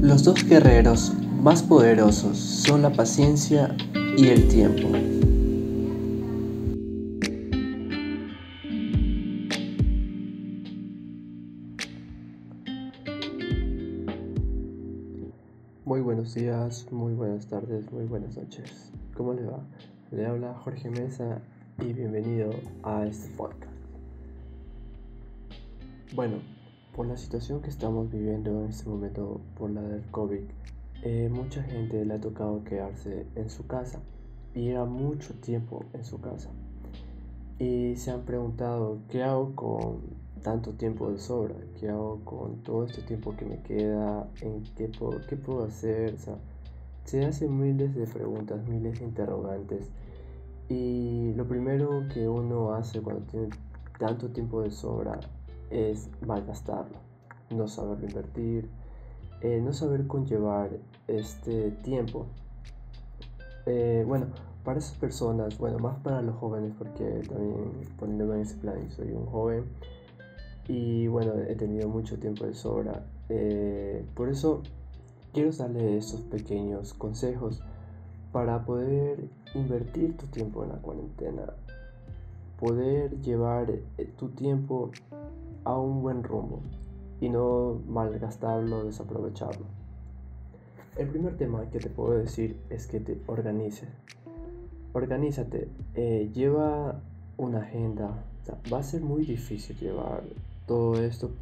Los dos guerreros más poderosos son la paciencia y el tiempo. Muy buenos días, muy buenas tardes, muy buenas noches. ¿Cómo le va? Le habla Jorge Mesa y bienvenido a este podcast. Bueno, por la situación que estamos viviendo en este momento, por la del COVID, eh, mucha gente le ha tocado quedarse en su casa y era mucho tiempo en su casa. Y se han preguntado, ¿qué hago con tanto tiempo de sobra? ¿Qué hago con todo este tiempo que me queda? ¿En qué puedo, qué puedo hacer? se hacen miles de preguntas, miles de interrogantes. Y lo primero que uno hace cuando tiene tanto tiempo de sobra es malgastarlo, no saberlo invertir, eh, no saber conllevar este tiempo. Eh, bueno, para esas personas, bueno, más para los jóvenes, porque también poniéndome en ese plan, soy un joven y bueno, he tenido mucho tiempo de sobra. Eh, por eso quiero darle estos pequeños consejos para poder invertir tu tiempo en la cuarentena, poder llevar tu tiempo a un buen rumbo y no malgastarlo, desaprovecharlo. El primer tema que te puedo decir es que te organices. Organízate, eh, lleva una agenda. va a ser muy difícil llevar todo esto,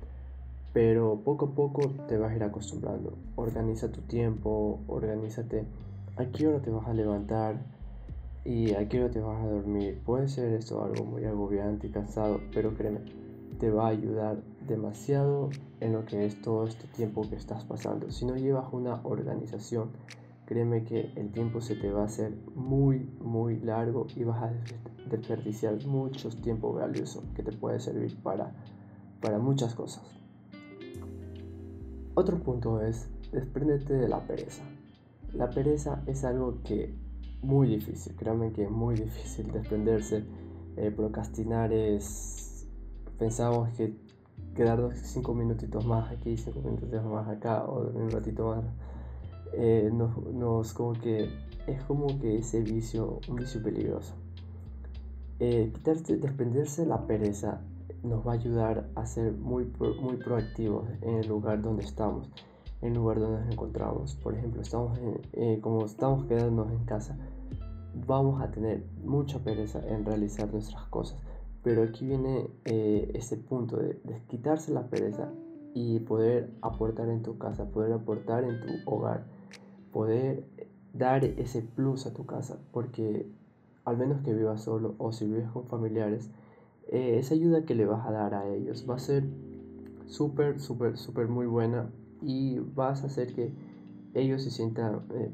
pero poco a poco te vas a ir acostumbrando. Organiza tu tiempo, organízate a qué hora te vas a levantar y a qué hora te vas a dormir. Puede ser esto algo muy agobiante y cansado, pero créeme, te va a ayudar demasiado en lo que es todo este tiempo que estás pasando. Si no llevas una organización, créeme que el tiempo se te va a hacer muy, muy largo y vas a desperdiciar mucho tiempo valioso que te puede servir para, para muchas cosas. Otro punto es despréndete de la pereza. La pereza es algo que muy difícil, créanme que es muy difícil desprenderse. Eh, procrastinar es pensamos que quedarnos cinco minutitos más aquí, cinco minutitos más acá o un ratito más, eh, nos, como que es como que ese vicio, un vicio peligroso. Eh, quitarse, desprenderse de la pereza nos va a ayudar a ser muy, muy proactivos en el lugar donde estamos, en el lugar donde nos encontramos. Por ejemplo, estamos eh, como estamos quedándonos en casa, vamos a tener mucha pereza en realizar nuestras cosas. Pero aquí viene eh, ese punto de, quitarse la pereza y poder aportar en tu casa, poder aportar en tu hogar, poder dar ese plus a tu casa, porque al menos que vivas solo o si vives con familiares, eh, esa ayuda que le vas a dar a ellos va a ser súper, súper, súper muy buena y vas a hacer que ellos se sientan, eh,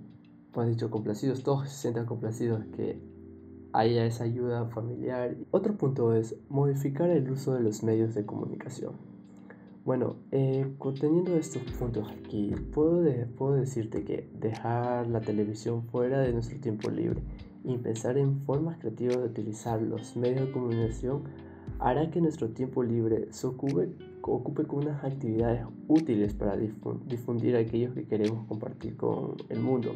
como has dicho, complacidos, todos se sientan complacidos, que haya esa ayuda familiar. Otro punto es modificar el uso de los medios de comunicación. Bueno, eh, teniendo estos puntos aquí, puedo, puedo decirte que dejar la televisión fuera de nuestro tiempo libre y pensar en formas creativas de utilizar los medios de comunicación hará que nuestro tiempo libre se ocupe, ocupe con unas actividades útiles para difundir aquellos que queremos compartir con el mundo.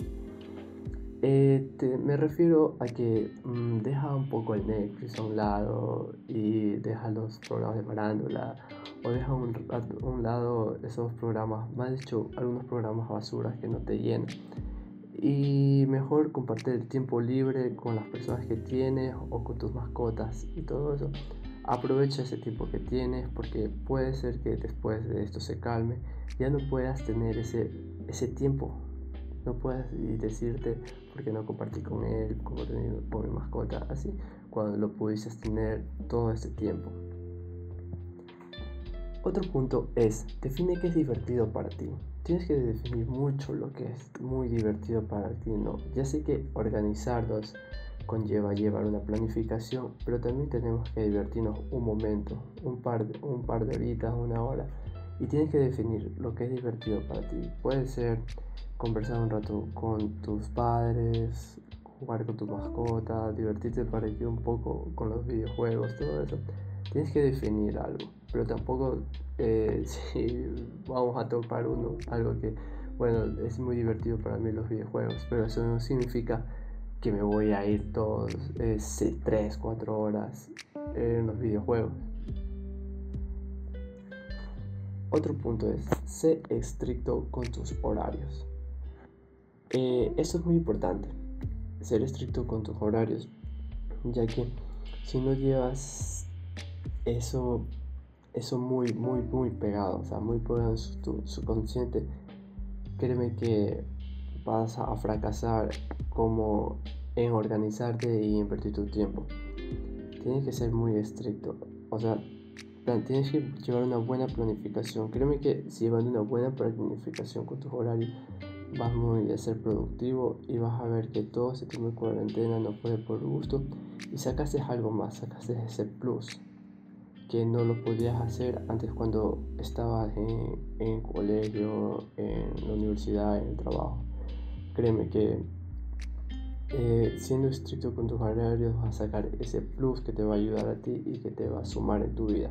Eh, me refiero a que mm, deja un poco el Netflix a un lado y deja los programas de farándula o deja un, un lado esos programas, más dicho, algunos programas basuras que no te llenan. Y mejor compartir el tiempo libre con las personas que tienes o con tus mascotas y todo eso. Aprovecha ese tiempo que tienes porque puede ser que después de esto se calme, ya no puedas tener ese, ese tiempo no puedes decirte porque no compartí con él, como tenido con mi mascota, así, cuando lo pudiste tener todo este tiempo. Otro punto es, define qué es divertido para ti. Tienes que definir mucho lo que es muy divertido para ti, ¿no? Ya sé que organizarnos conlleva llevar una planificación, pero también tenemos que divertirnos un momento, un par de, un par de horitas, una hora, y tienes que definir lo que es divertido para ti. Puede ser conversar un rato con tus padres, jugar con tu mascota, divertirte para que un poco con los videojuegos, todo eso. Tienes que definir algo, pero tampoco eh, si vamos a topar uno, algo que bueno, es muy divertido para mí los videojuegos, pero eso no significa que me voy a ir todos eh, 3, 4 horas en los videojuegos. Otro punto es, sé estricto con tus horarios. Eh, eso es muy importante, ser estricto con tus horarios, ya que si no llevas eso, eso muy, muy, muy pegado, o sea, muy pegado en su subconsciente, créeme que vas a fracasar como en organizarte y invertir tu tiempo. Tienes que ser muy estricto, o sea, tienes que llevar una buena planificación. Créeme que si llevando una buena planificación con tus horarios, vas muy a ser productivo y vas a ver que todo ese tiempo de cuarentena no fue por gusto y sacaste algo más, sacaste ese plus que no lo podías hacer antes cuando estabas en, en colegio, en la universidad, en el trabajo. Créeme que eh, siendo estricto con tus horarios vas a sacar ese plus que te va a ayudar a ti y que te va a sumar en tu vida.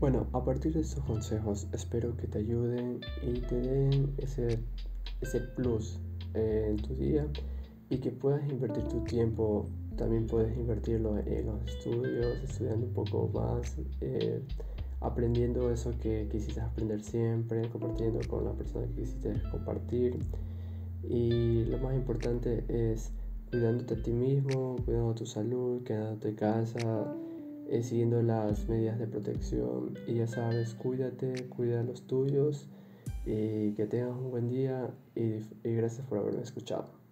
Bueno, a partir de estos consejos espero que te ayuden y te den ese, ese plus eh, en tu día y que puedas invertir tu tiempo también puedes invertirlo en los estudios, estudiando un poco más, eh, aprendiendo eso que quisiste aprender siempre, compartiendo con la persona que quisiste compartir. Y lo más importante es cuidándote a ti mismo, cuidando tu salud, quedándote en casa, eh, siguiendo las medidas de protección. Y ya sabes, cuídate, cuida los tuyos y que tengas un buen día y gracias por haberme escuchado.